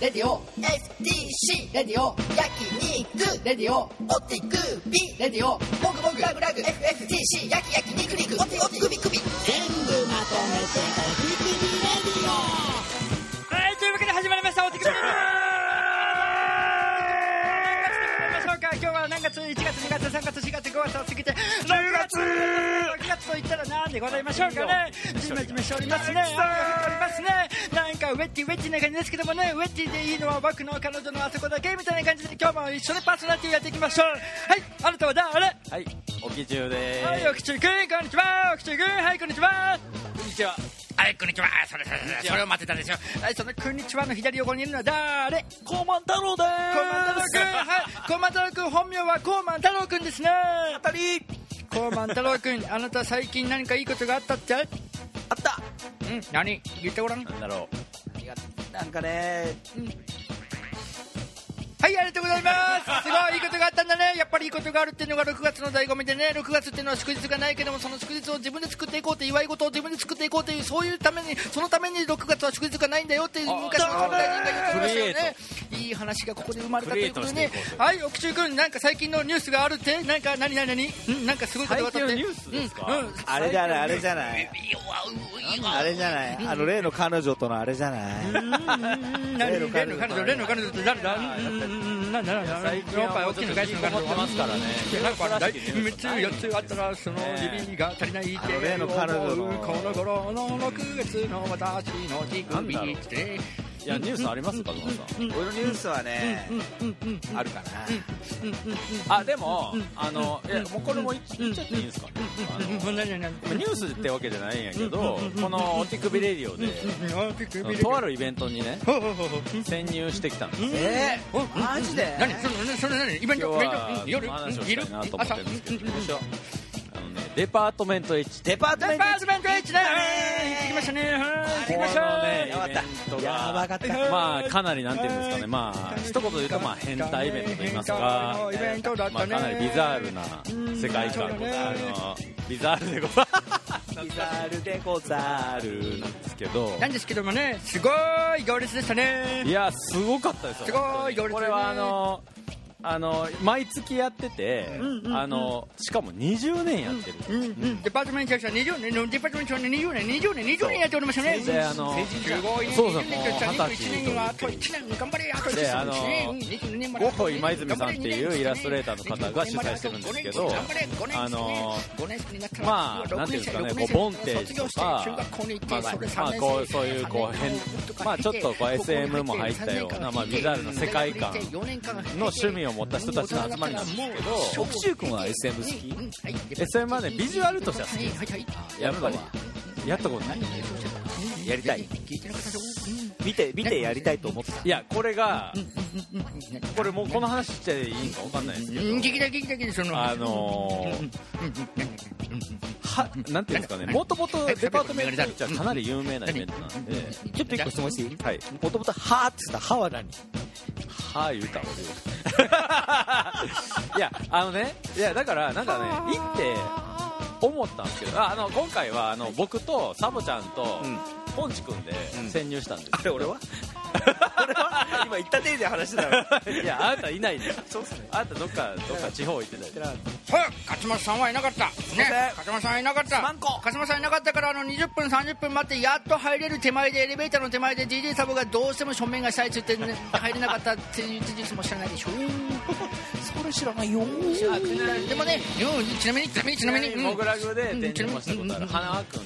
レディオ STC レディオ焼肉レディオオティクビレディオモグモグラグラグ FFTC 焼き焼き肉肉オテオテクビクビ全部まとめておティクビレディオ。はい、というわけで始まりました、お手紙今日は何月 ?1 月、2月、3月、4月、5月を過ぎて、6月 !6 月と言ったら何でございましょうかねじめじめしておりますね。雨が降っておりますね。なんかウェッティウェッティな感じですけどもね、ウェッティでいいのは僕の彼女のあそこだけみたいな感じで今日も一緒にパーソナリティやっていきましょう。はい、あなたは誰？はい、おきじゅうでーす。はい、おきちゅうくん、こんにちは。おきちゅうくん、はい、こんにちは。こんにちは。はい、こんにちは。それそれそれ、それを待ってたんですよ。はい、そのこんにちはの左横にいるのは誰？コーマン太郎でーコーマン太郎くん、はい、コーマン太郎くん、本名はコーマン太郎くんですね。当たりコーマン太郎くん、あなた最近何かいいことがあったって？あったうん、何？言ってごらん。なんだろう。なんかね、はい、ありがとうございます。すごいいいことがあったんだね。やっぱりいいことがあるっていうのが6月の醍醐味でね、6月っていうのは祝日がないけども、その祝日を自分で作っていこうって祝い事を自分で作っていこうという、そういうために、そのために6月は祝日がないんだよっていう昔の大臣が言ってましたよね。いい話がここで生まれたということでね。はい、奥中君、なんか最近のニュースがあるって？なんか、何何何んなんかすごいことがあったって。最近のニュースですか？うん、うん。あれじゃない、あれじゃない。あれじゃない。あの、例の彼女とのあれじゃない？何例の彼女、例の彼女って誰だなん。だなん。だ最近はもうちょっと引きこもってますからねなんか3つ4つあったらその指が足りないってあの例の彼女のこの頃の6月の私の手首っていや、ニュースありますか、ゾさん？俺のニュースはね、あるかな。あ、でも、あの、いや、もうこれも言っちゃっていいんですか？ね。ニュースってわけじゃないんやけど、このお手首レディオで、とあるイベントにね、潜入してきたんですよ。えー、マジで？何？それ何？イベントはイベント？夜？その話をしたいなと思ってるんですけど、朝デパートメント H デパートメント H だ行ってきましたね。はい行きましたこのね、イやばかったやばかった。が、まあ、かなりなんていうんですかね、まあ、一言で言うと、まあ、変態イベントと言いますか、まあ、かなりビザールな世界観、あの、ビザールでございビザールでござる。る。なんですけど、なんですけどもねすごい行列でしたね。いや、すごかったですよ。すごい行列これはあの、あの毎月やってて、あのしかも20年やってる、うんうん、デパートメント社20年のデパートメント社20年20年20年やっておりましたねであのすごいね。そうそう20年もう1 20歳年はあと1年頑張れあと1であの年ゴッホ今泉さんっていうイラストレーターの方が主催してるんですけどあのまあなんていうんですかねこうボンテージとかまあまあこうそういうこう変まあちょっとこう SM も入ったようなまあビザールな世界観の趣味を持った人たちの集まりなんですけど奥中君は SM 好き？SM はねビジュアルとしては好き。やっぱりやったことない。やりたい。見て、見てやりたいと思ってた。いやこれがこれもうこの話していいんか分かんないですけど。あのー、は、なんていうんですかね、もともとデパートメントはかなり有名なイベントなんで、ちょっと一個質問していい？はい。もともと、はーって言った歯は何はぁ言うた俺。いや、あのね、いや、だから、なんかね、行って、思ったんですけど、ああの、今回は、あの、僕とサボちゃんと、ポンチ君で潜入したんですあれ、俺は俺は？今言った程度で話してたの。いや、あなたいないで。そうっすね。あなたどっか、どっか地方行ってたよ。はい勝間さんはいなかったね勝間さんはいなかったマンコ勝間さんいなかったからあの20分30分待ってやっと入れる手前でエレベーターの手前で DJ サボがどうしても正面がしたいって言って、ね、入れなかったっていう事実も知らないでしょそれ知らないよでもねうんちなみにちなみにちなみに、うんモグラグでもしたことある、花輪君。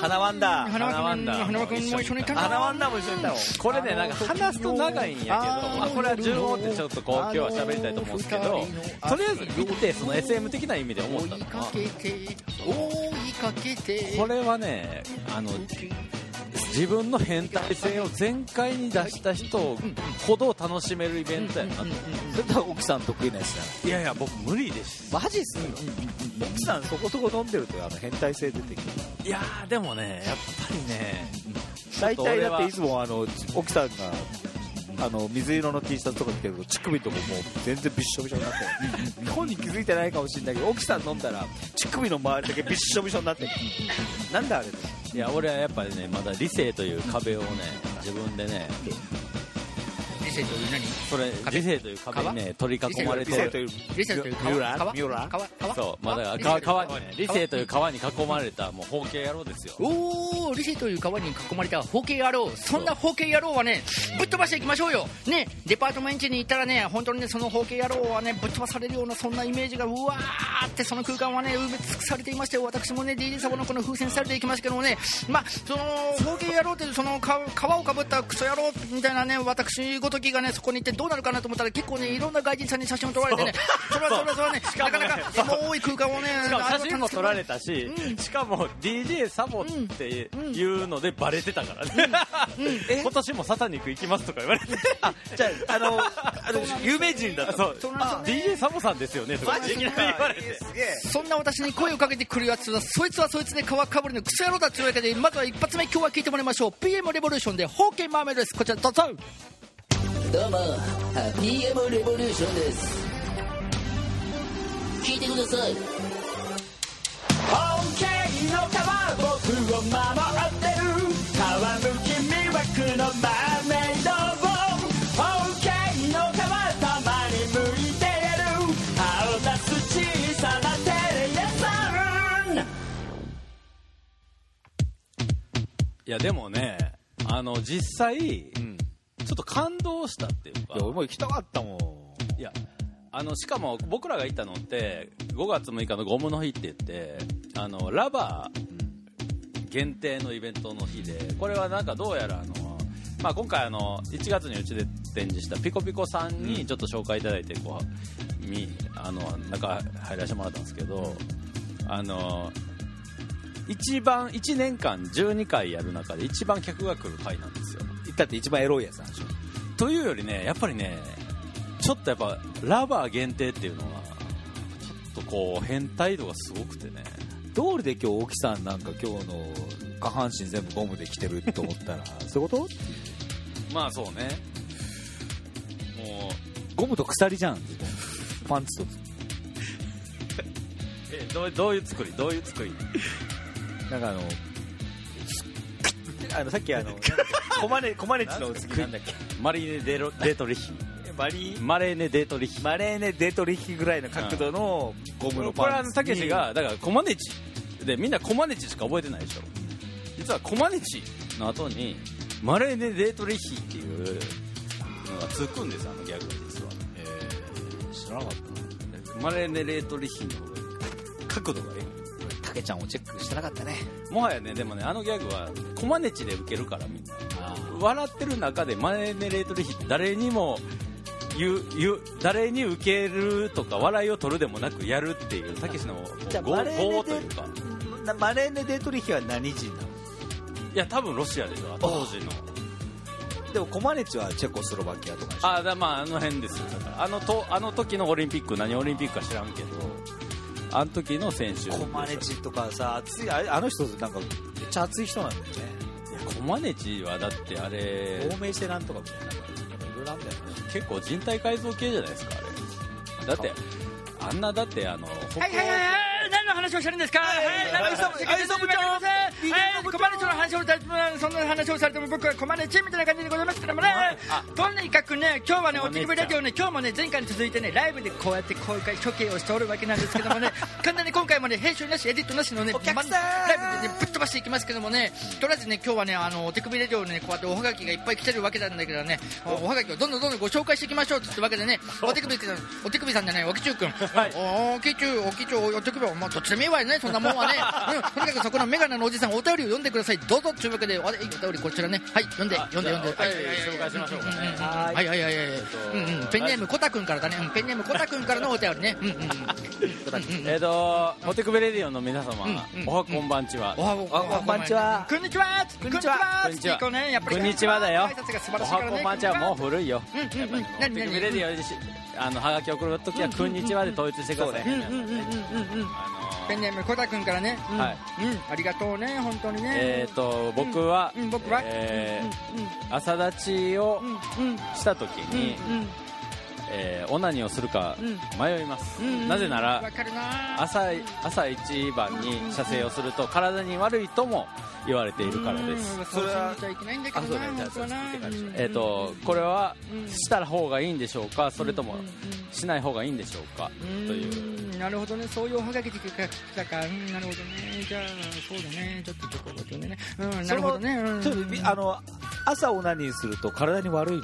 花ワンダー。花輪君も一緒にいたな花ワンダーも一緒にいたの。これね、なんか話すと長いんやけど、まあ、これは順を追ってちょっとこう、今日は喋りたいと思うんですけど、とりあえず行って、その SM 的な意味で思ったのは、これはね、あの、自分の変態性を全開に出した人ほど楽しめるイベントやなと。それとは奥さん得意なやついやいや、僕無理です。マジっすよ。奥さんそこそこ飲んでるとあの変態性出てくる。いやー、でもね、やっぱりね、大体だっていつつもあの、奥さんが、あの、水色の T シャツとか着てると、乳首とかもう全然びっしょびしょになってる。本人気づいてないかもしれないけど、奥さん飲んだら、乳首の周りだけびっしょびしょになってる。なんであれいや、俺はやっぱりね、まだ理性という壁をね、自分でね、理性という何？それ壁？理性という壁にね取り囲まれてる。理性という川川川そうまあだから川川にね理性という川に囲まれたもう包茎野郎ですよ。おお理性という川に囲まれた包茎野郎そんな包茎野郎はねぶっ飛ばしていきましょうよねデパートメントに行ったらね本当にねその包茎野郎はねぶっ飛ばされるようなそんなイメージがうわーってその空間はね埋め尽くされていまして私もね DJ サボのこの風船されていきますけどもねまあその包茎野郎というそのか皮をかぶったクソ野郎みたいなね私ごときがねそこに行ってどうなるかなと思ったら結構ねいろんな外人さんに写真を撮られてねそれはそれはそれはねなかなかもう多い空間をね写真も撮られたたし、しかも DJ サボっていうのでバレてたからね、今年もサタニック行きますとか言われて。じゃああのあの有名人だったそう DJ サボさんですよねとかいきなり言われて。すげえそんな私に声をかけてくるやつはそいつはそいつで皮かぶりのクソ野郎だというわけでまずは一発目今日は聞いてもらいましょう。PM レボリューションでホーケーマーメイドです。こちらどうぞ。どうも。PM レボリューションです。聞いてください。OK の川僕を守ってる川向き魅惑のマーメイドを OK の川たまに向いてる顔出す小さなテレ屋さんいやでもねあの実際うんちょっと感動したっていうか。いや俺も行きたかったもん。いやあのしかも僕らが行ったのって5月6日のゴムの日って言ってあのラバー限定のイベントの日でこれはなんかどうやらあの、まあ、今回あの1月にうちで展示したピコピコさんにちょっと紹介いただいてこうみあの中入らせてもらったんですけどあの一番1年間12回やる中で一番客が来る回なんですよ。行ったって一番エロいやつなんでしょ。というよりねやっぱりねちょっとやっぱラバー限定っていうのはちょっとこう変態度がすごくてね道理で今日大木さんなんか今日の下半身全部ゴムで着てると思ったら そういうこと？まあそうね。もうゴムと鎖じゃんパンツと。えどうどういう作り？どういう作り？なんかあのあのさっきあのコマネコマネチの次なんだっけ？マリーネデロデートリヒマリマレーネデートリヒ。マレーネデートリヒぐらいの角度のゴムのこれはパンツたけしがだからコマネチ。でみんなコマネチしか覚えてないでしょ。実はコマネチの後にマレーネデートリヒっていうのがつくんですあのギャグが実は。知らなかっマレーネデートリヒの角度がいいたたけちゃんをチェックしてなかったね。もはやねでもねあのギャグはコマネチで受けるからみんな。笑ってる中でマネネレートリヒ誰にも言う言う誰に受けるとか笑いを取るでもなくやるっていうたけしの業じゃあマレーというか。なマレーネデートリヒは何人なの？いや多分ロシアでしょ。当時の。でもコマネチはチェコスロバキアとかあだまああの辺ですよ。だからあのとあの時のオリンピック何オリンピックか知らんけど。あの時の選手。コマネチとかさ熱いあの人なんかめっちゃ熱い人なんだよね。いやコマネチはだってあれ亡命してなんとかみたいなろいろあんだよね。結構人体改造系じゃないですかあれ。だってあんなだってあの歩行はいはいはいはい話をしてるんですか？はい。コマネチの話をされてもそんな話をされても僕はコマネチみたいな感じでございますけどもね。とにかくね今日はねおテレビラジオね今日もね前回に続いてねライブでこうやって公開処刑をしておるわけなんですけどもね。簡単に今回もね編集なしエディットなしのねライブでねぶっ飛ばしていきますけどもね。とりあえずね今日はねあのお手首ラジオねこうやっておはがきがいっぱい来てるわけなんだけどね。お。おはがきをどんどんどんどんご紹介していきましょうってわけでね。お。手首さんお手首さんじゃないおきちゅうくん。はい。おきちゅうおきちゅうお手首はまあどっちでもいいわよねそんなもんはね、うん、とにかくそこのメガネのおじさんお便りを読んでくださいどうぞというわけでおお便りこちらねはい読んで読んで読んでじゃあお便り紹介しましょうかねはいはいはいはいはいうんうんペンネームコタくんからだねうんペンネームコタくんからのお便りねうんうんうんえっ、と、モテクベレディオンの皆様、おはこんばんちは。おはこんにちはこんにちはこんにちはこんにちはこんにちはだよおはこんばんちはもう古いよ。モテクベレディオンあの、はがき送るときは、こんにちはで統一してください。うんペンネームコタくんからね。うん。はい。うん。ありがとうね本当にのね。えっ、と、僕は、うん僕は？えうんー朝立ちをうんうん。したときに、えー、オナニーをするか迷います、うん、なぜなら朝朝一番に射精をすると体に悪いとも言われているからです、うん、それはえっ、ー、とこれはした方がいいんでしょうか？それともしない方がいいんでしょうか、うん、という。なるほどね。そういうおはがきで聞かか、うん、なるほどね。じゃあそうだね。ちょっとちょっとね。うんなるほどね、あの朝オナニーすると体に悪いの？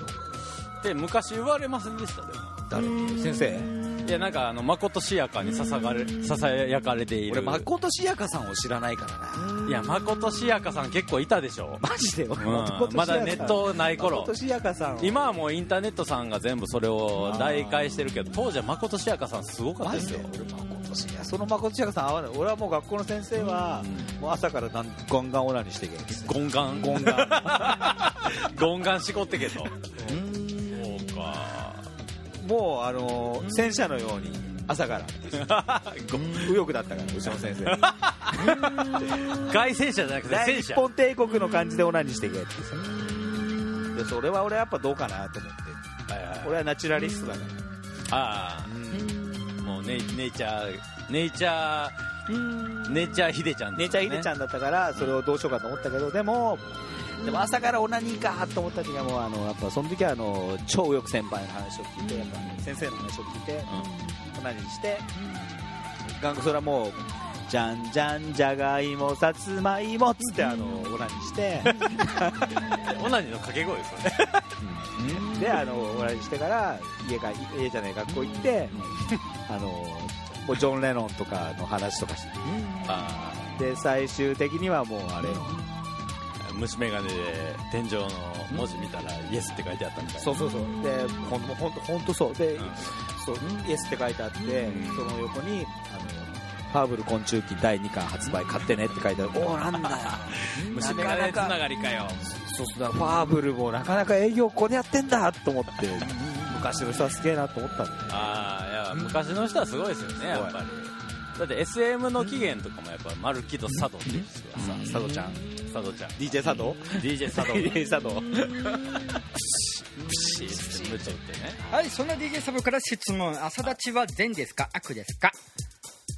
って昔言われませんでしたでも。誰？先生？いやなんかあの誠しやかにささがれささやかれている。俺誠しやかさんを知らないからな。いや誠しやかさん結構いたでしょ。マジで、うん、まだネットない頃。誠しやかさん。今はもうインターネットさんが全部それを代替してるけど当時は誠しやかさんすごかったですよ。その誠しやかさん合わない。俺はもう学校の先生は、もう朝からんガンガンオナにしていけゴンガン。ゴンガン。ゴンガンしこってけと。もうあの戦車のように朝から。右翼だったから牛野先生。外戦車じゃなくて戦車日本帝国の感じでオナニーしていけってでそれは俺はやっぱどうかなと思って、俺はナチュラリストだから。ああ、もうネイチャーネイチャーネイチャーヒデちゃん、ね、チャーヒデちゃんだったからそれをどうしようかと思ったけどでもでも朝からオナニーかと思った時はもうあのやっぱその時はあの超よく先輩の話を聞いて、やっぱ先生の話を聞いて、オナニーして、うん、それはもうじゃんじゃんじゃがいもさつまいもっつってあのオナニーしてオナニーの掛け声ですよね。うん、であのオナニーしてから家か家じゃない学校行って、うん、あのもうジョン・レノンとかの話とかして、うん、で最終的にはもうあれ虫眼鏡で天井の文字見たらイエスって書いてあったみたいな。そうそうそう。で本当本当そう。で、そうイエスって書いてあって、その横にあのファーブル昆虫記第2巻発売買ってねって書いてある。おおなんだよ。虫眼鏡つながりかよ。そうだファーブルもなかなか営業ここでやってんだと思って昔の人はすげえなと思ったんでああいや昔の人はすごいですよねやっぱり。だって SM の起源とかもやっぱマルキド佐藤って言うんですよさ佐藤ちゃん。佐藤ちゃん。DJ 佐藤？DJ 佐藤。DJ 佐渡ってね。はいそんな DJ サブから質問。朝立ちは善ですか？悪ですか？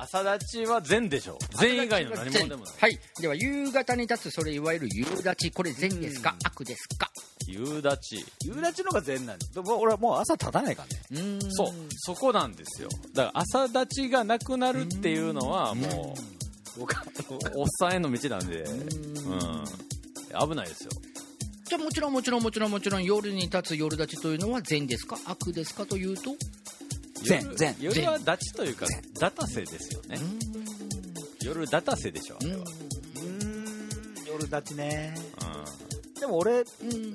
朝立ちは善でしょ善以外の何もでもない。はい。では夕方に立つそれいわゆる夕立これ善ですか、悪ですか？夕立。ち夕立ちのが善なんです。俺はもう朝立たないからね。そう。そこなんですよ。だから朝立ちがなくなるっていうのはもうおっさんへの道なんで。うん。危ないですよ。じゃあもちろんもちろんもちろんもちろん夜に立つ夜立ちというのは善ですか？悪ですか？というと全全夜はダチというかダタセですよね。夜ダタセでしょあれは。夜ダチね、うん、でも俺、うん。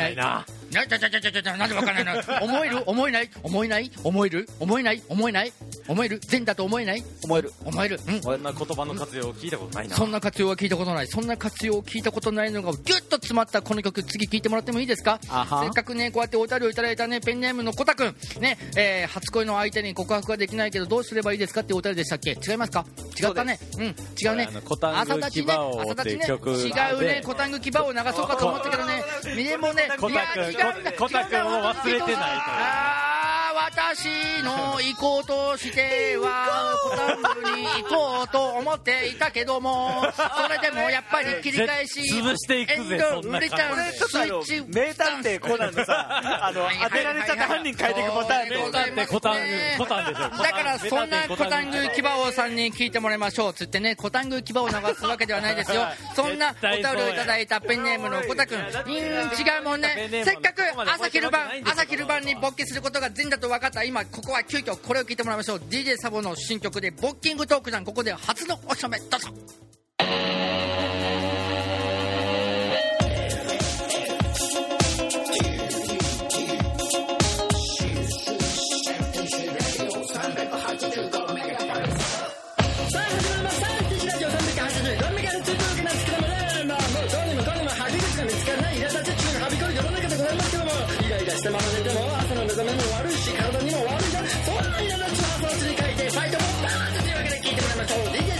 ないななちゃちゃちゃちゃちゃなんでわかんないの思える？思えない？思えない？思える？思えない？思えない？思える？善だと思えない？思える。思える。うん。こんな言葉の活用を聞いたことないな。そんな活用は聞いたことない。そんな活用を聞いたことないのがギュッと詰まったこの曲次聞いてもらってもいいですか？せっかくねこうやってお便りをいただいたねペンネームのコタくんね、えー初恋の相手に告白ができないけどどうすればいいですかってお便りでしたっけ？違いますか？違ったね。うん。違うね。あのコタング朝立ちね朝立ちね。違うね。コタング牙を流そうかと思ったけどね。でもね。いや違うコタくんを忘れてないとあー私の行こうとしてはコタングに行こうと思っていたけども それでもやっぱり切り返し潰していくぜそんな売れちゃう感ちょ名探偵コナンのさあの 当てられちゃった犯人変えていくパターンで。そうでございますコタング。コタンでしょだからそんなコタング。牙王さんに聞いてもらいましょうつってねコタング牙を流すわけではない。ですよそんなお便りをいただいたペンネームのコタくん。うーん違うもんね。せっかく朝昼晩朝昼晩に勃起することが善だと分かった。今ここは急遽これを聞いてもらいましょう。DJ サボの新曲でボッキングトーク団ここで初のおしゃべどうぞ Hey.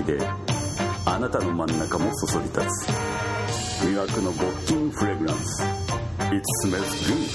りであなたの真ん中もそそり立つ。魅惑のゴッキンフレグランス。It smells good.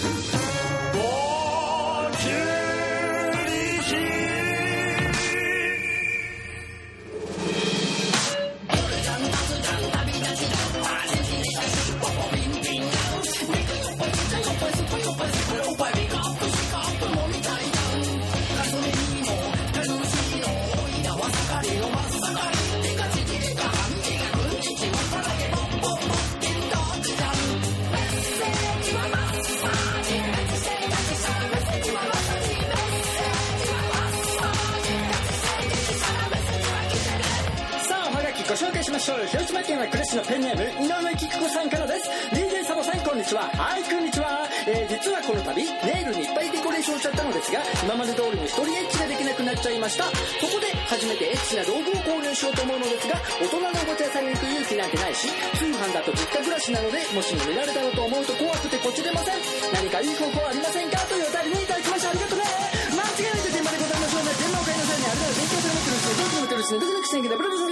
ちゃいました。そこで初めてエッチな道具を購入しようと思うのですが大人のおもちゃ屋さんに行く勇気なんてないし通販だと実家暮らしなのでもしも見られたらと思うと怖くてこちれません。何かいい方法ありませんか？というお便りにいただきました。ありがとうね間違いなく電話でございましょうね。電話を買いなさいねあれなら勉強する持ってるしね。どっちもってるしね。ドキドキしてんけどブルブル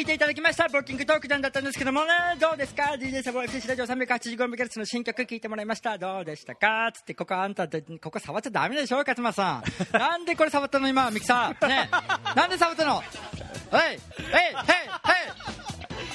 聞いていただきました、ボッキングトーク団だったんですけどもね、どうですか ?DJ サボ FCC ラジオ 385MHz の新曲聞いてもらいました。どうでしたか？つって、ここあんたで、ここ触っちゃダメでしょ勝間さん。なんでこれ触ったの今、ミキさん。ね。なんで触ったの？はい、はい、はい、はい。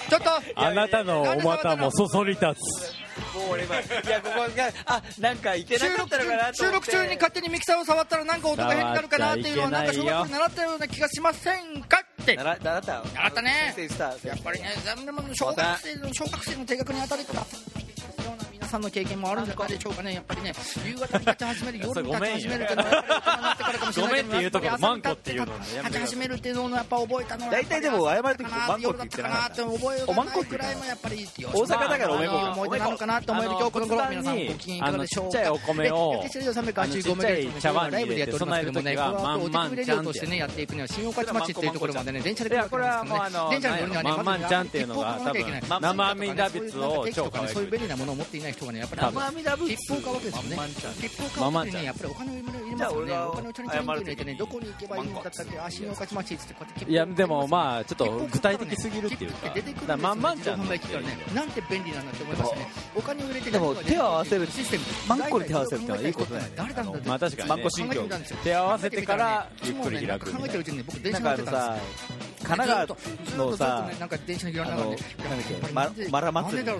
ちょっと。あなたのお股もそそり立つ。もう俺はいやここがあなんかいけな収録かったのかなと収思って。録中に勝手にミキサーを触ったらなんか音が変になるかなっていうのをなんか小学校で習ったような気がしませんかって。習習った。習ったね。先生したやっぱりね、小学生の小学生の低学に当たりとか、さんの経験もあるんじゃないでしょうかね、やっぱりね、夕方に立ち始める、夜に立ち始めるっていうのは、なってからかもしれなっぱりマンコっていうのねやめてください立ち始めるっていうのをやっぱ覚えたのは、大体でも謝る時かなマンコって言ってなかった覚えおマンコってくらいもやっぱり、大大阪だからおめこか思い出なのかなと思える今日この頃、皆さんご機嫌いかがでしょうか。お米をちっちゃい茶碗に入れてライブでやる時はの後お手まんまん首レディオとしてね、やっていくには、新御徒町っていうところまでね、電車で来るわけいやこれはですけどね電車に乗るにはね、まんまんちゃんっていうのが生阿弥陀仏を超可愛くそういう便利なものを持っていない人がね、やっぱり生阿弥陀仏切符を買うわけですよね。まんまんちゃん。切符を買うわけにね、やっぱりお金を入れますよね。じゃあ俺がお金をちゃんと入れてね、どこに行けばいいんだったっけ、あ、新御徒町っつってこうやって切符をいやでもまあちょっと具体的すぎるっていうか。出てくるだからまんまんちゃん自動販売機からね、なんて便利なんだって思いますね。お金を入れてでも手を合わせるシステムマンコに手を合わせるってのはいいことだよね。誰なんだまあ確かにね。マンコ信教考えてみたんですよ手合わせてからゆっくり開く考えてるうちにね僕電なんかあのさですよ神奈川のさなんか電車のマラ祭り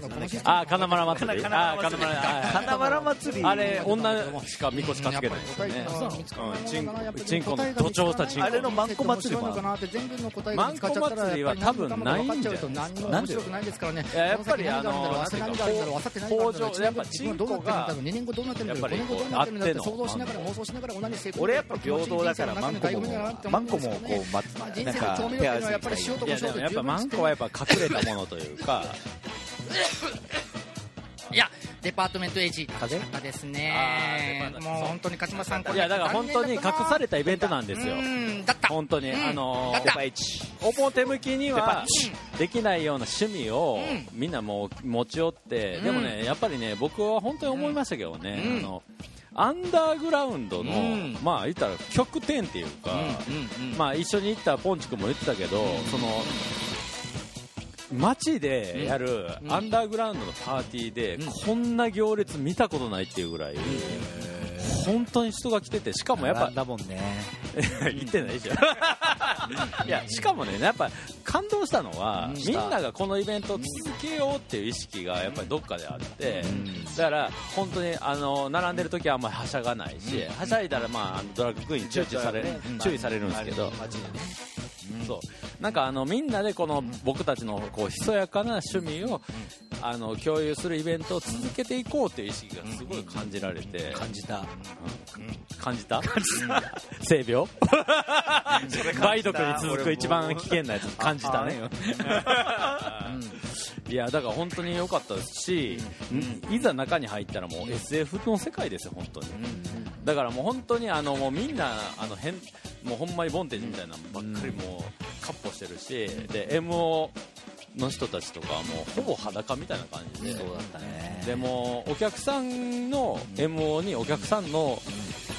あ金丸祭り。あ金丸あ金丸祭り。あれ女しかみこし担げないですよね。うんチンコの土調したチンコあれのマンコ祭りもあるなって全部の答えマンコ祭りは。多分ないんじゃないですからね。いややっぱりあの明日何があるんだろう明後日何があるんだろう北条やっぱチンコが2年後どうなってるんだろう5年後どうなってるんだろうって想像しながら妄想しながら同じ成功俺やっぱ平等だからマンコもマンコもこうまなんかいうのはやっぱり塩といやでもやっぱマンコはやっぱ隠れたものというか。いやデパートメントエイジ風かったですあねもう本当に勝間さんこれいやだから本当に隠されたイベントなんですよ。うんだった。本当にうんあの表向きにはうできないような趣味をうみんなもう持ち寄ってうんでもねやっぱりね僕は本当に思いましたけどね。うん。あのアンダーグラウンドのうん。まあ言ったら極点っていうかまあ一緒に行ったポンチ君も言ってたけどその街でやるうん。アンダーグラウンドのパーティーでこんな行列見たことないっていうぐらい本当に人が来ててしかもやっぱだもんね。行ってないでしょ。いやしかもねやっぱ感動したのは、うん。みんながこのイベントを続けようっていう意識がやっぱりどっかであって、だから本当にあの並んでる時はあんまりはしゃがないし、はしゃいだら、まあ、ドラッグクイーンに注意される、注意されるんですけど、そう。なんかあのみんなでこの僕たちのこうひそやかな趣味を、あの共有するイベントを続けていこうという意識がすごい感じられて、感じた。感じた？性病？梅毒に続く一番危険なやつ。感じたねいやだから本当に良かったですし、いざ中に入ったらもう SF の世界ですよ本当に、だからもう本当にあのもうみんなあの変もうほんまにボンテージみたいなのばっかりもうカッポしてるしで MO の人たちとかはもうほぼ裸みたいな感じで、そうだったね。でもお客さんの MO にお客さんの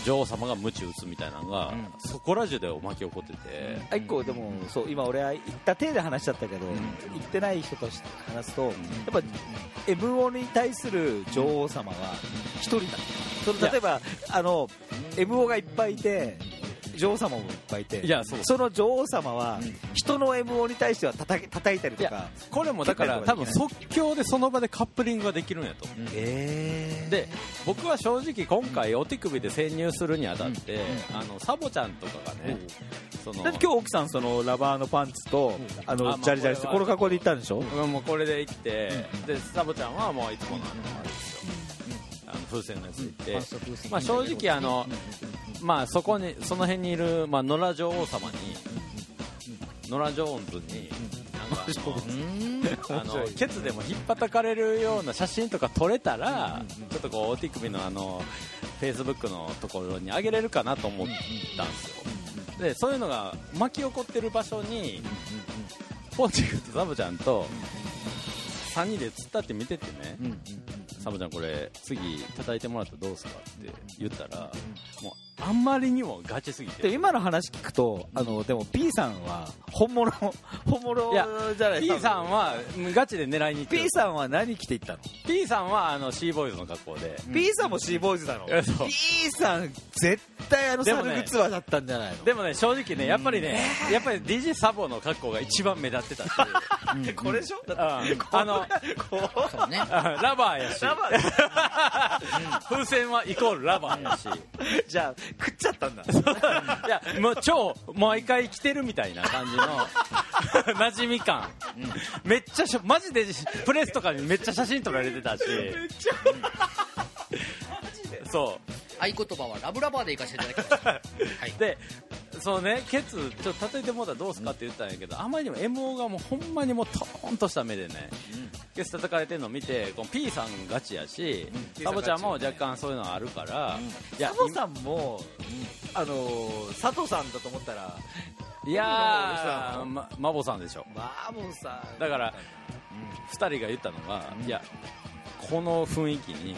女王様が鞭打つみたいなのが、そこら中で巻き起こってて、あ一個でもそう今俺は行った体で話しちゃったけど、行ってない人として話すと、やっぱ MO に対する女王様は一人だ。その例えばあの MO がいっぱいいて女王様もいっぱいいて。いやそうの女王様は人の MO に対しては叩き叩いたりとかこれもだから多分即興でその場でカップリングができるんやと、えで僕は正直今回お手首で潜入するにあたって、あのサボちゃんとかがね、その今日奥さんそのラバーのパンツと、あのジャリジャリしてこの格好で行ったんでしょ、うん。もうこれで行って、でサボちゃんはもういつものあのあれですよ、あの風船のやつで行って、まあ、正直あの、まあ、そこにその辺にいる、まあ、野良女王様に野良ジョーンズに あの あのケツでも引っ叩かれるような写真とか撮れたら、ちょっとこうお手首のあのフェイスブックのところに上げれるかなと思ったんですよ。でそういうのが巻き起こってる場所にポーチグとサブちゃんと3人で突っ立って見ててね、サブちゃんこれ次叩いてもらったらどうすかって言ったら、もうあんまりにもガチすぎて。で今の話聞くとあのでも P さんは本物 本物じゃない P さんはうんガチで狙いに行ってる。P さんは何着ていったの、P さんはあのシーボーイズの格好で、P さんもシーボーイズなの？P さん絶対あのでもねサルグツアーだったんじゃないの？でもね正直ねやっぱりね、やっぱり DJ サボの格好が一番目立ってたし、これでしょ？うん。あのそう？ラバーやし。風船はイコールラバーやし。じゃあ食っちゃったんだ。いやもう超毎回着てるみたいな感じの。馴染み感、めっちゃしょマジでプレスとかにめっちゃ写真撮られてたし。そう合言葉はラブラバーでいかせていただきましたはい。でそのねケツちょっと叩いてもらったらどうすかって言ったんやけどあまりにも MO がもうほんまにもうトーンとした目でね、ケツ叩かれてるのを見てこの P さんガチやし、サボちゃんも若干そういうのあるから、いやサボさんも、あのー佐藤さんだと思ったらいやーまマボさんでしょ。マーボンさん。だから、2人が言ったのが、いやこの雰囲気に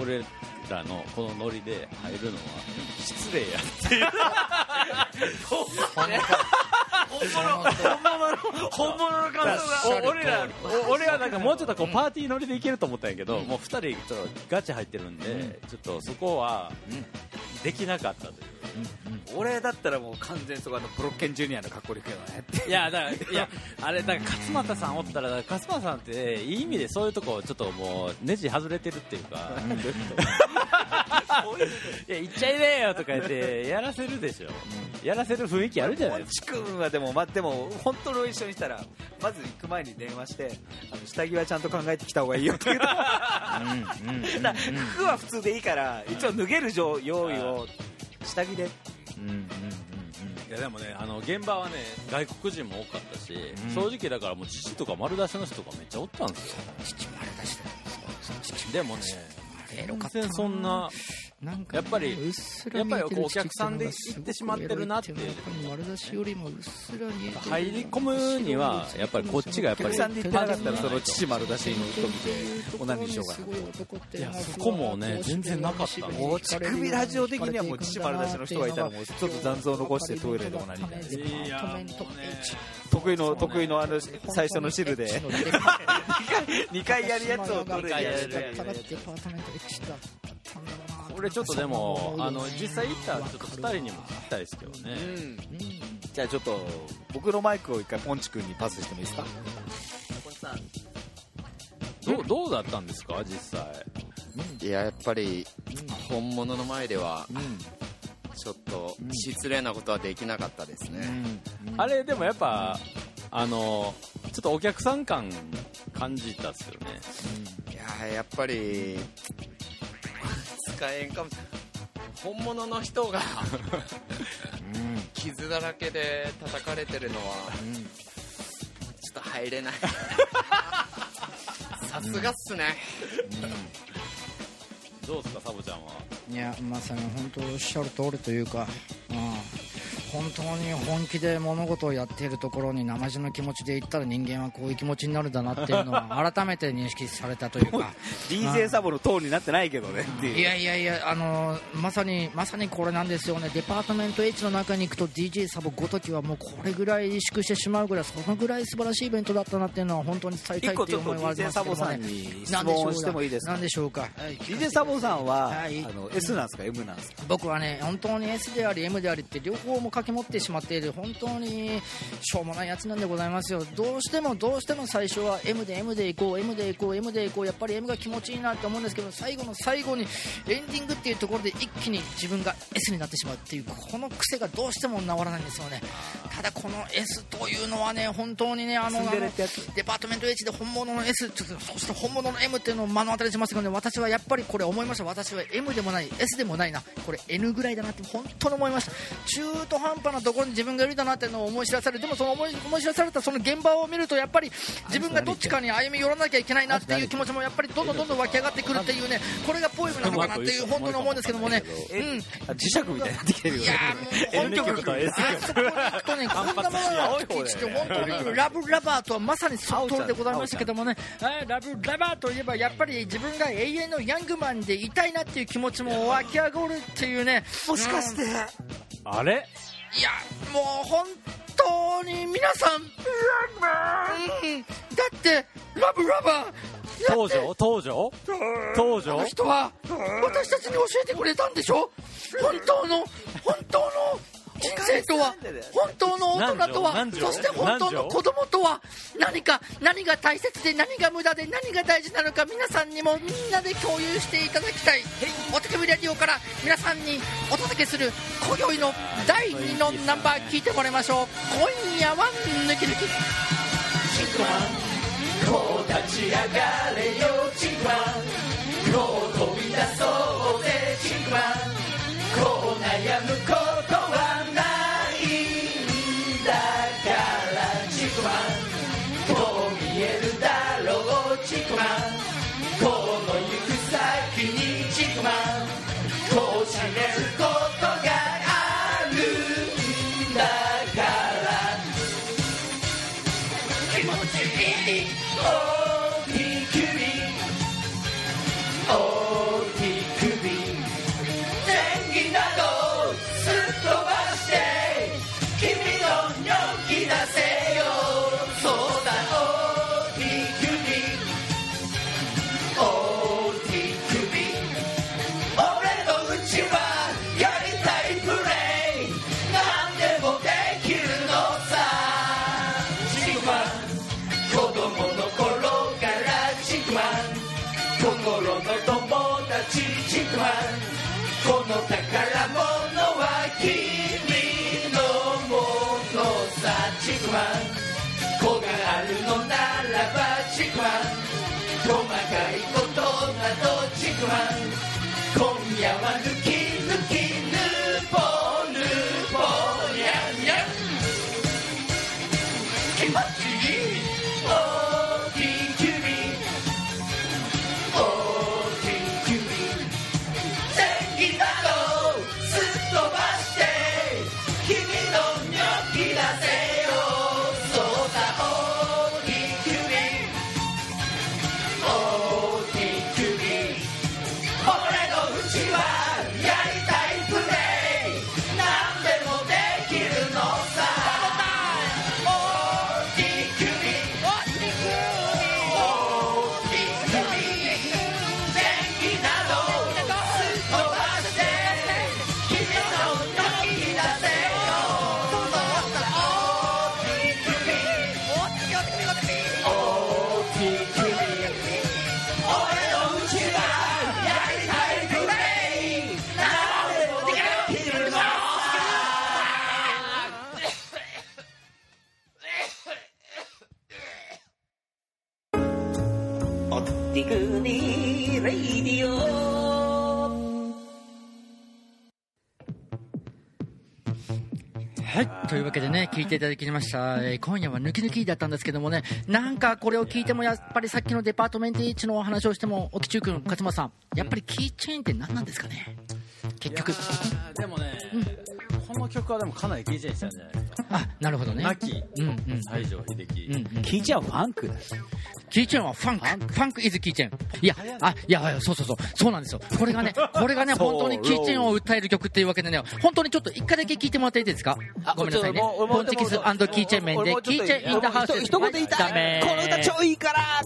俺らのこのノリで入るのは失礼やっていう。本本物の感想がお俺らお俺はなんかもうちょっとこうパーティー乗りでいけると思ったんやけど、もう2人ちょっとガチ入ってるんで、ちょっとそこはできなかったという、俺だったらもう完全にそこあのブロッケンジュニアの格好で行くよねいやだからいやあれだから勝俣さんおったら勝俣さんっていい意味でそういうとこちょっともうネジ外れてるっていうか。いや行っちゃいねえよとか言ってやらせるでしょ、やらせる雰囲気あるじゃないですか。チ君はでも、ま、でも本当の一緒にしたらまず行く前に電話してあの下着はちゃんと考えてきた方がいいよって言う。服は普通でいいから一応脱げる用用意を。下着で。いやでもねあの現場はね外国人も多かったし、正直だからもう父とか丸出しの人とかめっちゃおったんですよ。父丸出してでもね全然そんななんかやっぱりうっすらやっぱり見えお客さんで行ってしまってるなっていう。やっぱり丸出しよりもうっすら見えてる。入り込むにはやっぱりこっちがやっぱりお客さんで行ってなかったらその父丸出しの人見てもう何にしようかないやそこもね全然なかった。のもう乳首ラジオ的にはもう父丸出しの人がいたらもうちょっと残像を残してトイレでも何みたいないやもうね得意の得意のあの最初の汁で。2回やるやつをトイレでやる俺ちょっとでもあの実際行ったらちょっと2人にも聞きたいですけどね、じゃあちょっと僕のマイクを一回ポンチ君にパスしてもいいですか？どうどうだったんですか？実際。いややっぱり本物の前ではちょっと失礼なことはできなかったですね、あれでもやっぱあのちょっとお客さん感感じたっすよね。いややっぱり使えんかも本物の人が傷だらけで叩かれてるのはちょっと入れない。さすがっすね。どうですかサボちゃんは？いやまさに本当おっしゃる通りというか、うん、本当に本気で物事をやっているところに生地の気持ちで言ったら人間はこういう気持ちになるんだなっていうのは 改めて認識されたというか。DJ サボのトーンになってないけどねいう。いやいやいや、あのーまさにまさにこれなんですよね、デパートメント H の中に行くと DJ サボごときはもうこれぐらい萎縮してしまうぐらい、そのぐらい素晴らしいイベントだったなっていうのは本当に伝えたいっていう思いはありますけども。ねサボさん。に質問をしてもいいですか？なんでしょうか？DJ サボさんは、はい。あの S なんですか？M なんですか？僕はね本当に S であり M でありって両方も掛け持ってしまっている。本当にしょうもないやつなんでございますよ。どうしてもどうしても最初は M で M で行こう M で行こう M で行こう。やっぱり M が気持ちいいなって思うんですけど最後の最後にエンディングっていうところで一気に自分が S になってしまうっていうこの癖がどうしても治らないんですよね。ただこの S というのはね本当にねあのデパートメント H で本物の S ちょっとそして本物の M っていうのを目の当たりにしますけどね私はやっぱりこれ思いました。私は M でもない S でもないな。これ N ぐらいだなって本当に思いました。中途半端なところに自分がいるんだなっていうのを思い知らされるでもその思い思い知らされたその現場を見るとやっぱり自分がどっちかに歩み寄らなきゃいけないなっていう気持ちもやっぱりどんどんどんどん湧き上がってくるっていうねこれがポエムなのかなっていう本当に思うんですけどもね。うん。あ磁石みたいになってきてるよいやねもう本当に。あそこに行くとねこんなものが来て本当に。ラブラバーとはまさにその通りでございましたけどもね。はい。ラブラバーといえばやっぱり自分が永遠のヤングマンでいたいなっていう気持ちも湧き上がるっていうね。もしかして。あれ？いやもう本当に皆さんうんだってラブラバー登場？登場？登場？あの人は私たちに教えてくれたんでしょ？本当の本当の機械とは本当の大人とはそして本当の子供とは何か何が大切で何が無駄で何が大事なのか皆さんにもみんなで共有していただきたい。お手首ラジオから皆さんにお届けする今宵の第2のナンバー聞いてもらいましょう。今夜は抜き抜き。チンコマンこう立ち上がれよチンコマン。こう飛び出そうぜチンコマン。こう悩むことさチクマ。ン子があるのならばチクマ。ン細かいことなどチクマン今夜は抜きはい。というわけでね、聞いていただきました。えー今夜は抜き抜きだったんですけどもね、なんかこれを聞いてもやっぱりさっきのデパートメント H のお話をしても、沖中君、勝間さん、やっぱりキーチェーンって何なんですかね？結局。でもね、この曲はでもかなり聴いちゃいしたんじゃないですかあ、なるほどね。亡きうんうん。西城秀樹、うんうん。聞いちゃうファンクだよキーチェーンはファンク。ファンクイズキーチェーン。いや、あ、いや、そうそうそう。そうなんですよ。これがね、これがね、本当にキーチェーンを訴える曲っていうわけでね、本当にちょっと一回だけ聞いてもらっていいですか？ごめんなさいね。ポンチキスキーチェーン面で、キーチェーンインダハウス。一言言いたいこの歌超いいから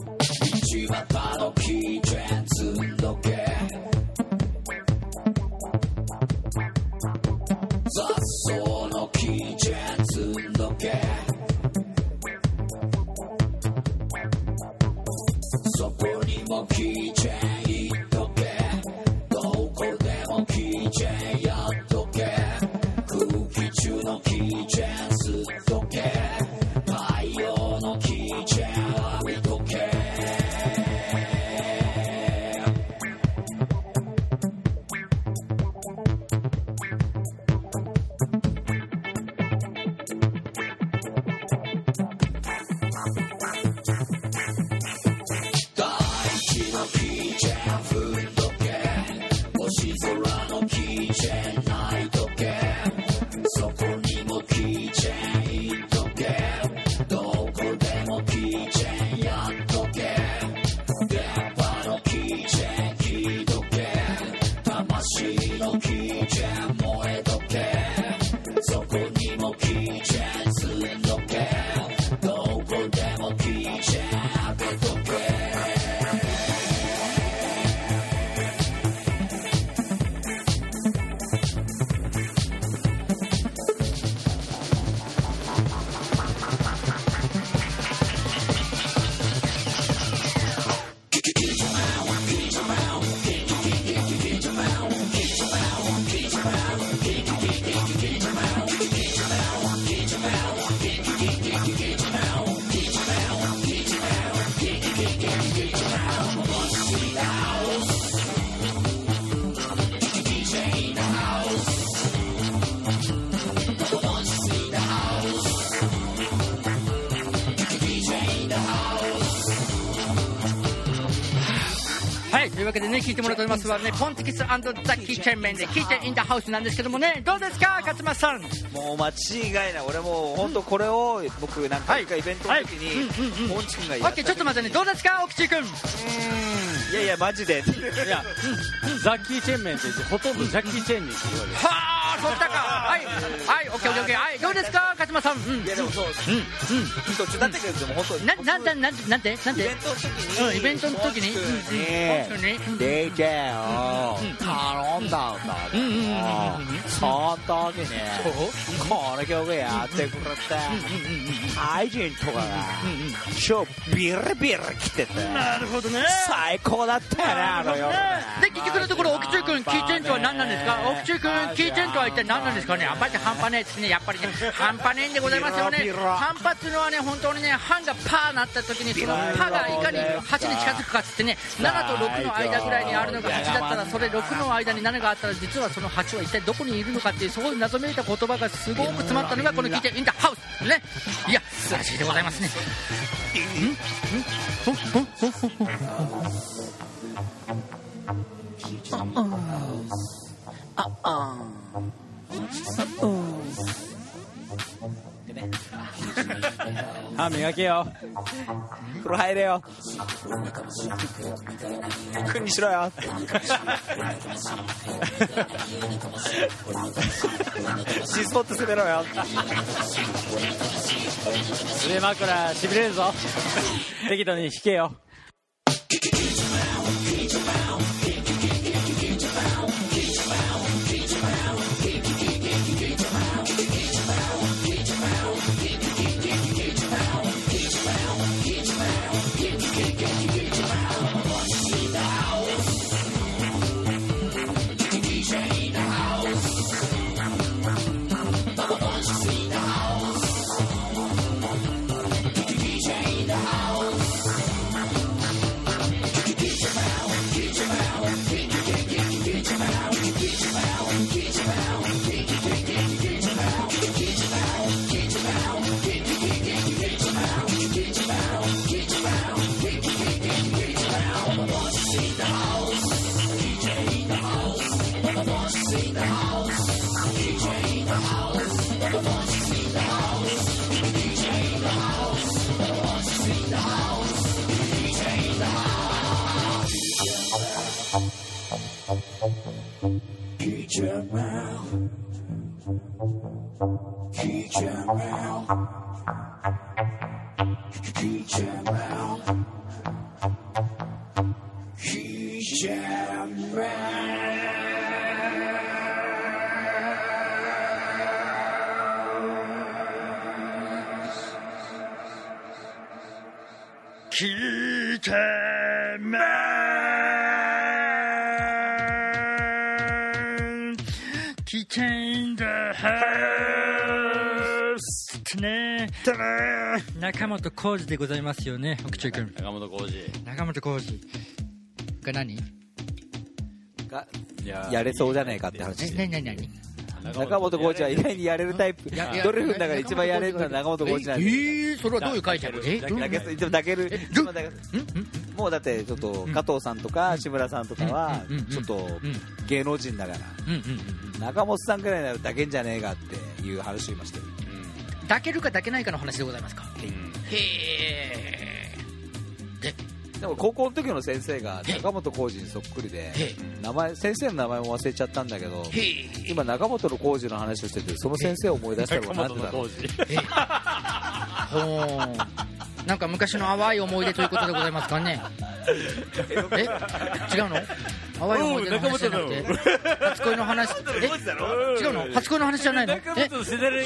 はてもらっておりますはね、ポンテキスザ・キーチェーン面で、キーチェーンインダハウスなんですけどもね、どうですか、勝間さん？もう間違いない。俺もう本当これを僕なんか一回イベントの時にポンチ君がオやったッケーちょっと待ってねどうですか奥地君？いやいやマジで。いや、ザッキー・チェンメンってほとんどジャッキー・チェンにって言われる。はあそったか。はい。はいオッケーオッケーオッケーはいどうですか？さん。うん。いやでもそううん。途中だったけどでも本当うんななんなんなんなんてなんてイベントの時に。うんイベントの時に。うん頼んだんだうんうんうんうんうんすその時にこの曲やってくれて。愛人とかが超ビリビリ来てて。なるほどね。最高だったよねあの夜ね。で結局のところ奥中君キーチェーンとは何なんですか？奥中君キーチェーンとは一体何なんですかね？やっぱり半端ねえですねやっぱりね。半端ねえんでございます。よねビロビロ半端っていうのはね本当にね半がパーなった時にそのパがいかに8に近づくかっつってね7と6の間ぐらいにあるのが8だったらそれ6の間に7があったら実はその8は一体どこにいるのかっていうそういう謎めいた言葉がすごく詰まったのがこのキーチェーンインターハウスね。いや素晴らしいでございますね歯 磨けよ。風呂入れよ。君にしろよ。シスポット攻めろよ。腕枕しびれるぞ。適度に引けよ。ね中本浩二でございますよね奥中君。中本浩二。中本浩二。が何？がいややれそうじゃねえかって話。え何何何？中本コーチは意外にやれるタイプ。やいやドリフの中で一番やれるのは中本コーチなんでえー、それはどういう解釈？え？だけるもうだってちょっと加藤さんとか志村さんとかはちょっと芸能人だから。中本さんぐらいなら抱けんじゃねえかっていう話を今してる抱けるか抱けないかの話でございますか？へえでも高校の時の先生が中本浩二にそっくりでへ名前先生の名前も忘れちゃったんだけど今中本の浩二の話をしててその先生を思い出したの中がなんでだろう？なんか昔の淡い思い出ということでございますかね？え違うの？淡い思い出の話じゃなくて。初恋の話。え？違うの？初恋の話じゃないの？え？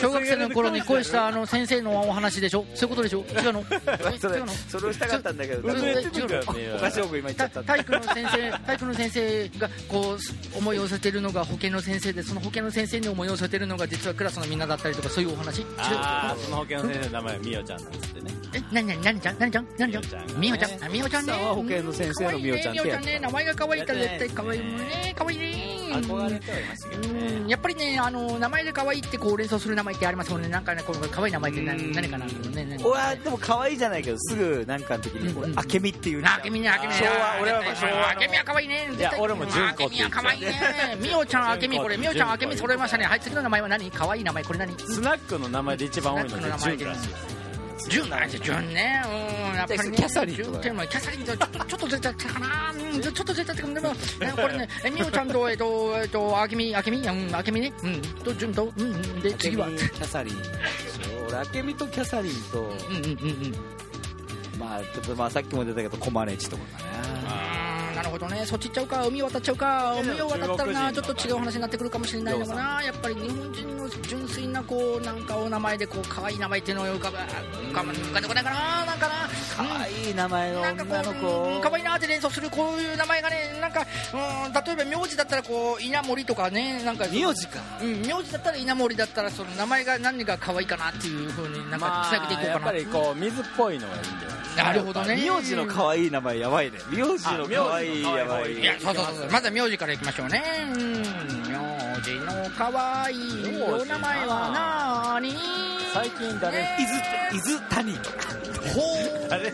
小学生の頃に恋したあの先生のお話でしょ？そういうことでしょ？違うの？え それ違うの？それをしたかったんだけど違うのおかしい僕今言っちゃたった。体育の先生体育の先生がこう思いを寄せてるのが保健の先生でその保健の先生に思いを寄せてるのが実はクラスのみんなだったりとかそういうお話？違う？その保険の先生の名前はみおちゃんなんですってね。え、なになになにちゃん。なにちゃんなにちゃんみおちゃんあみおちゃんね。保健の先生のみおちゃんね。名前が可愛いから絶対可愛いもんね。可愛いね。憧れてはいましたけどね。うん。やっぱりねあの名前で可愛いってこう連想する名前ってありますもんね。なんかねこう可愛い名前って何何かなね。ね俺はでも可愛いじゃないけどすぐなんかの時に俺うん。あけみっていうじゃんあけみねあけみね。昭和俺は昭和あけみは可愛いね。いや俺も純子ってあけみは可愛いね。みおちゃんあけみこれみおちゃんあけみ揃えましたね。はい次の名前は何？可愛い名前これ何？スナックの名前で一番多いのでスナックの名前で純らしいです純なんですよ純ね。うん。やっぱりね。キャサリンとか。キャサリンとちょっとちょっとずれちゃったかな。うん。ちょっとずれちゃったかも。でもねこれね えみおちゃんとえっとえっとあけみあけみ？うん。あけみね。うん。と純と。うん。うんで次は。キャサリン。そう。俺あけみとキャサリンと。うんうんうんうん。まあちょっとまあさっきも出たけどコマネチとかかな。あーなるほどどね。そっち行っちゃうか。海渡っちゃうか。海を渡ったらなちょっと違う話になってくるかもしれないのもな。やっぱり日本人の純粋なこうなんかお名前でこう可愛い名前っていうのを浮かぶ浮かぶ浮かんでこないかななんかな。可愛い名前のなんかこ女のう、子。可愛いなって連想するこういう名前がね、なんか、うん、例えば名字だったらこう、稲森とかね、なんか、名字か。うん、名字だったら稲森だったら、その名前が何が可愛いかなっていうふうになんかまつなげていこうかな。あやっぱりこう水っぽいのがいいんじゃないですかなるほどね。名字の可愛い名前やばいね。名字の可愛いやばいい。や、そうそうそう。まずは名字からいきましょうね。うん、名字の可愛いお名前はなーに最近誰伊豆伊豆谷とかほう。あれ伊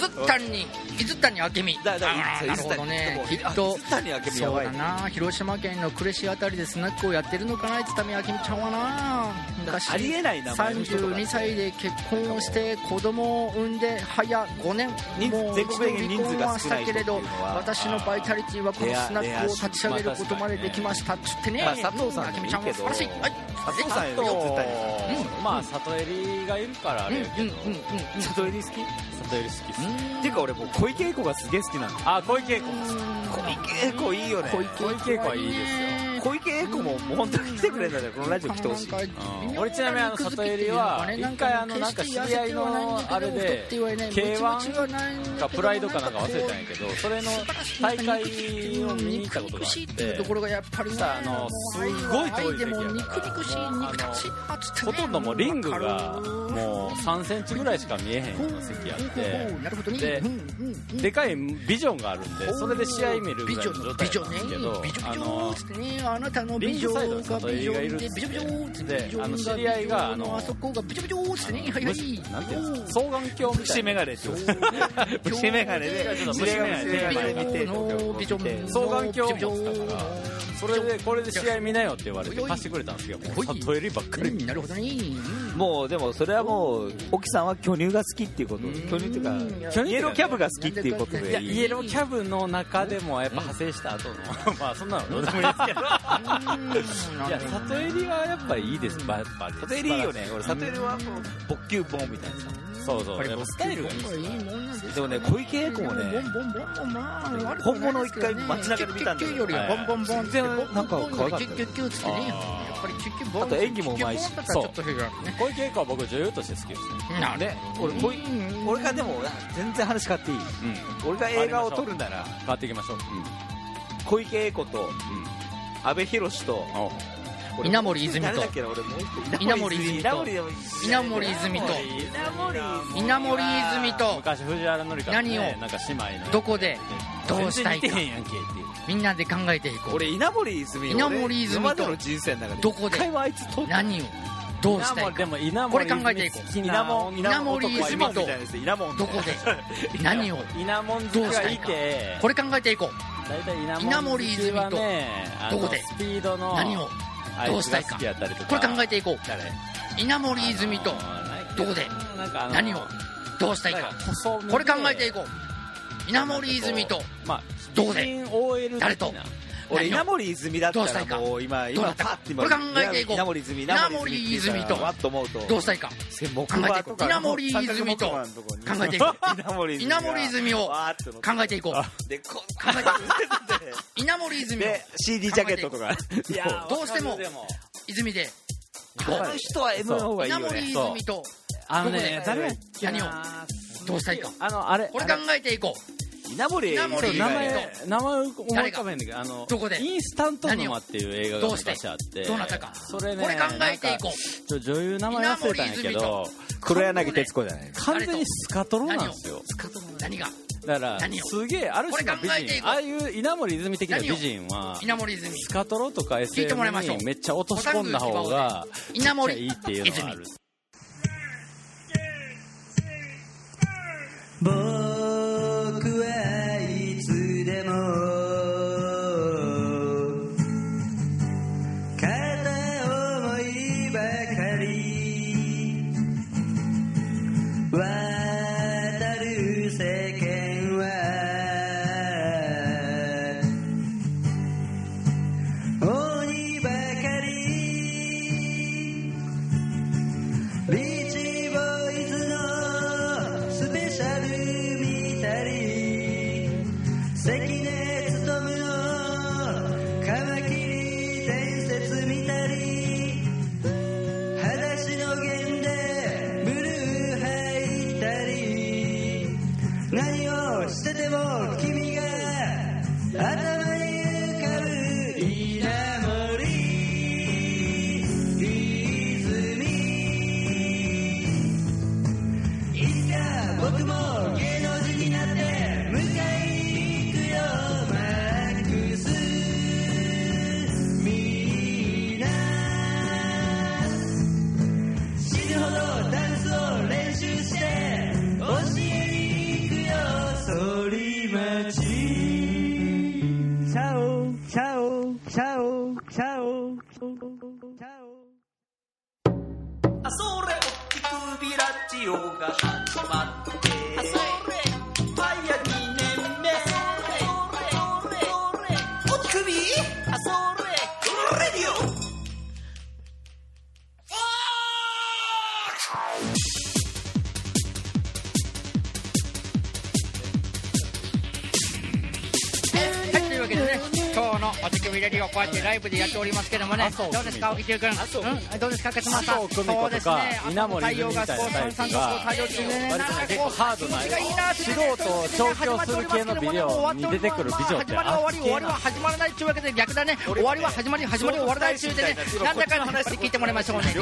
豆谷、伊豆谷明美。だだあーなるほどね。きっあと伊。豆谷明美やそうだな。広島県の呉市あたりでスナックをやってるのかな津田明美ちゃんはな。昔ありえない名前の人とか。32歳で結婚をして子供を産んで早5年。人もう全国的に人数が一度離婚はし少ない人っていうたけれどのは私のバイタリティはこのスナックを立ち上げることまでできました。っつってね。まあ佐藤さんでもいい明美ちゃんは素晴らしい。はい佐藤さんよりと伊豆谷まあ里襟がいるからあうんれやけど。うんうんうんうん里襟好き？里襟好きっす。っていうか俺もう小池栄子がすげえ好きなのあ小池栄子も小池栄子いいよね。小池栄子はいいですよ小池栄子ももう本当に来てくれんだよこのラジオ来てほしい。うん。俺ちなみにあの里襟は一回あのなんか知り合いのあれで K1 かプライドかなんか忘れたんやけどそれの大会を見に行ったことがあしいっっていうところがやっぱりねさあのすごい遠い席や肉からほとんどもうリングがもう3センチぐらいしか見えへんような席あってででかいビジョンがあるんでそれで試合見るぐらいの状態なんですけどビジョンねビジョンあのあなたのビジョンがビジョンでビジョンつってでビジョンあの知り合いがあのあそこがビジョンビジョってねはいはい。なんていうんですか双眼鏡虫な。眼鏡ってこと虫眼鏡でちょっと虫眼鏡。虫眼で鏡。見て。ビジョン双眼鏡を持ってたからそれでこれで試合見なよって言われて貸してくれたんですけどもう里襟ばっかりうんなるほどね。もうでもそれはもう沖さんは巨乳が好きっていうこと。巨乳っていうかイエローキャブが好きっていうことで。イエローキャブの中でもやっぱ派生した後の。まあそんなのどうでもいいですけど。いや里襟はやっぱりいいです。やっぱり里襟いいよね。俺里襟はもう勃球ボンみたいなさそうそう。やっぱスタイルがいいですいいもんなんですでもね小池栄子もねボンボンボンボンまあ悪くないですけどね本物を一回街中で見たんだよ。キュッキュッキュッよりはボンボンボンって全然なんか可愛かったあと演技もうまいしキュッキュッボンだったらちょっと平和ね小池栄子は僕女優として好きですね俺がでも全然話変わっていいうん俺が映画を撮るなら変わっていきましょう小池栄子と阿部寛と俺稲森泉と。稲森泉と。稲森泉。と。稲森稲森泉と。昔藤原紀香と何を？ねなんか姉妹の。どこで？どうしたいか。みんなで考えていこう。俺稲森泉稲森泉と。どこで？何を？どうしたいか。これ森考えていこう。稲森泉と。どこで？何を？稲門好きがいてこれ考えていこ大体稲稲森泉と。どこで？何を？どうしたいか。これか考えていこう。誰？稲森泉とど。こで？何を？どうしたいか。これ考えていこう。稲森泉とまあどうで？誰と？俺稲森泉だったらどうしたいか？もう今今パッて今これ考えていこう。稲森泉稲森泉と。わっと思うと。どうしたいか？木考えていこう稲森泉と考えていこう。稲森泉を考えていこう。でこ考えていこう。稲森泉をで CD ジャケットとか。どうしても泉で。この人は M の方がいい稲森泉と。あのね誰やっけ何を？などうしたいか？あのあれこれ考えていこ稲森稲森名前名前思い浮かべんだけどあのどこで？インスタント沼っていう映画が昔あって。どうなったか？それねこれ考えていこう。ちょ女優名前忘れたんやけど黒柳徹子じゃない。完全にスカトロなんですよ。う何が？だから何を？すげえある種の美これ考えていこう。人。ああいう稲森泉的な美人は稲森泉。スカトロとか聞いてもらい SM ましょう。にめっちゃ落とし込んだ方が稲森めっちゃいいっていうのがある。僕はいつどうですか、沖中君、う。ん、どうですか、勝間さん、そうですね、稲森太陽がみたいなタイプがさんとこう対応中でね、なんかこう、構ハードな気持ちがいいなって素人を調教する系のビデオに出てくる美女って始まりは終わり、終わりは始まらないというわけで逆だね、終わりは始まり、始まりは終わらない中でね、なんだかんだ話聞いてもらいましょうね、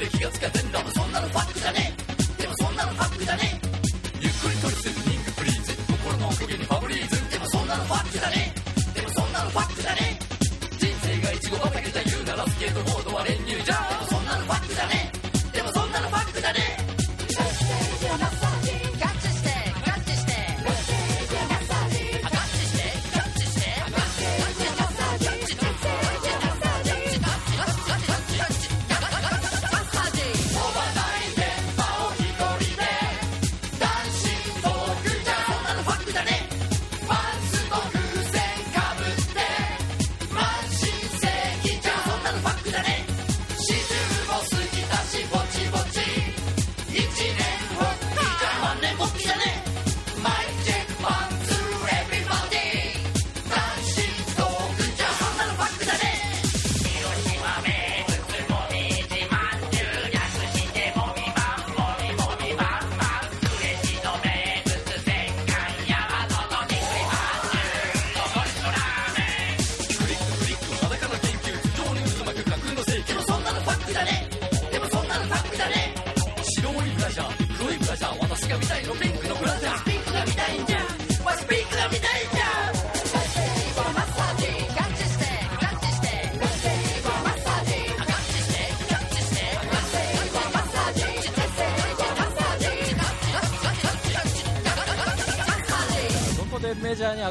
で気がつきゃ全だそんなのファックじゃねえ。でもそんなのファックじゃねえ。ゆっくりトリスニングプリーズ心のおかげにファブリーズ。でもそんなのファックじゃねえ。でもそんなのファックじゃねえ。人生がイチゴ畑だ言うならスケートボードは練乳。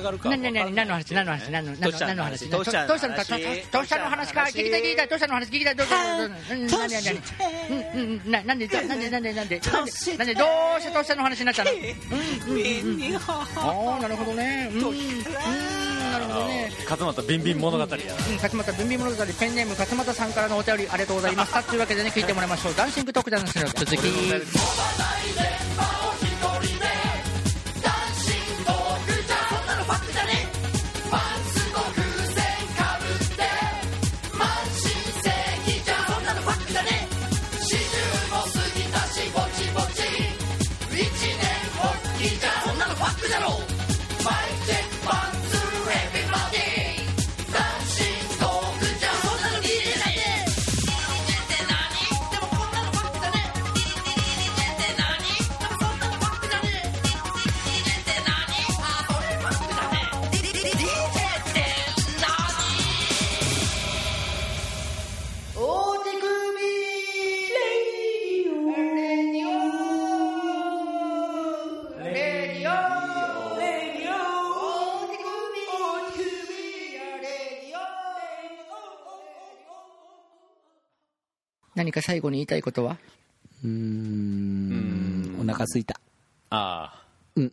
がるか？何何何？何の話何の話？何の何の何の話？どうしたのどうしたのかどうしたの話？か聞きたい聞きたいどうしたの話。聞きたいどうしたの何何何ななんでなんでなんでなんでなんでなんでどうしてどうしたの話になったのああなるほどねなるほどね勝俣ビンビン物語やうん勝俣文美物語ペンネーム勝俣さんからのお便りありがとうございましたというわけでね聞いてもらいましょうダンシングトークダンスの続き何か最後に言いたいことは？うーん。お腹すいた。ああ。モ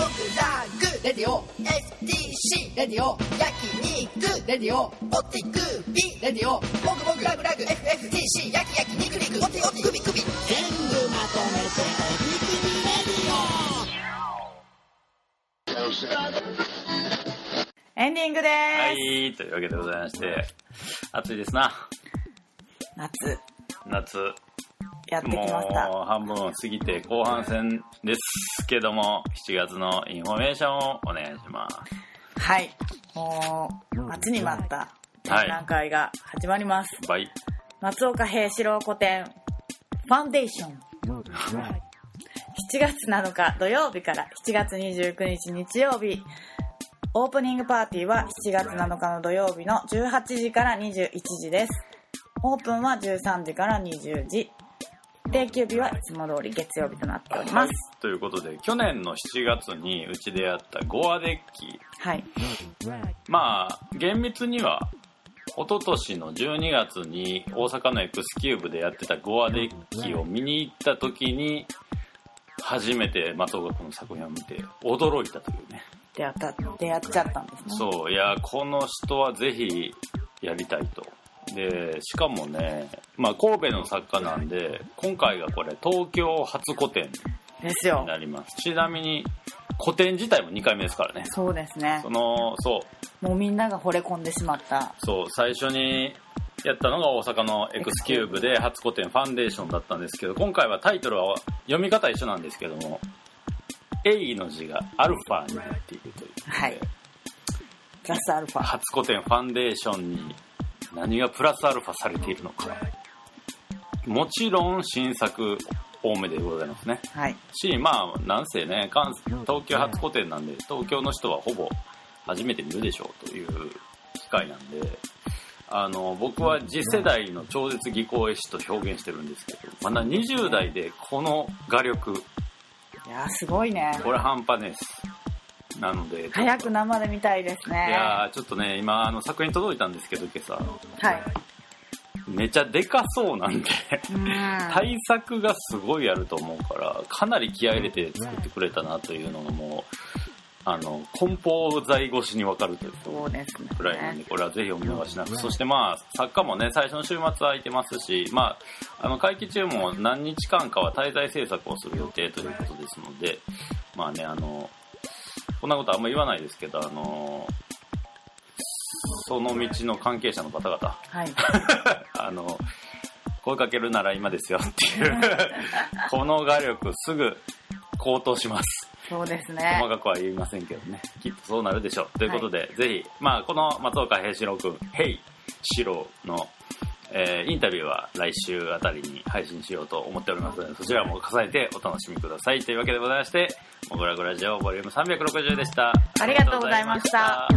グラグレディオ STC レディオ焼肉レディオオティクビレディオモグモグラグラグ FFTC 焼き焼き肉肉オテオテクビクビ。全部まとめておティクビエンディングではす。い、というわけでございまして、暑いですな、夏、夏。やってきました。もう半分を過ぎて後半戦ですけども、7月のインフォメーションをお願いします。はい。もう、待ちに待った展覧会が始まります。バイ。松岡平四郎個展、ファンデーション。7 7月7日土曜日から7月29日日曜日オープニングパーティーは7月7日の土曜日の18時から21時です。オープンは13時から20時。定休日はいつも通り月曜日となっております。ということで去年の7月にうちでやったゴアデッキ。はい。まあ厳密には一昨年の12月に大阪の X キューブでやってたゴアデッキを見に行った時に初めて松岡君の作品を見て驚いたというね出会った出会っちゃったんですね。そういやこの人はぜひやりたいと。でしかもね、まあ、神戸の作家なんで今回がこれ東京初個展ですよ。になります。ちなみに個展自体も2回目ですからね。そうですね。そのそう。もうみんなが惚れ込んでしまった。そう最初にやったのが大阪の X キューブで初個展ファンデーションだったんですけど今回はタイトルは読み方一緒なんですけども「エイ」の字がアルファになっているというはい。プラスアルファ。初個展ファンデーションに何がプラスアルファされているのか。もちろん新作多めでございますね。はい。しまあなんせね関東京初個展なんで東京の人はほぼ初めて見るでしょうという機会なんであの僕は次世代の超絶技巧絵師と表現してるんですけどまだ20代でこの画力いやーすごいね。これ半端です。なので早く生で見たいですね。いやーちょっとね今あの作品届いたんですけど今朝。はい。めちゃでかそうなんでうん。対策がすごいあると思うからかなり気合い入れて作ってくれたなというのがもうあの梱包材越しに分かるというそうですね。くらいなんでこれはぜひお見逃しなく。そしてまあ作家もね最初の週末空いてますしまああの会期中も何日間かは滞在制作をする予定ということですのでまあねあのこんなことあんま言わないですけどあのその道の関係者の方々。はい。あの、声かけるなら今ですよっていう、この画力すぐ高騰します。そうですね細かくは言いませんけどね。きっとそうなるでしょう。ということで、ぜひ、まあ、この松岡平志郎くん、ヘイシローの、えーインタビューは来週あたりに配信しようと思っておりますので、そちらも重ねてお楽しみください。というわけでございまして、モグラグラジオボリューム360でしたありがとうございました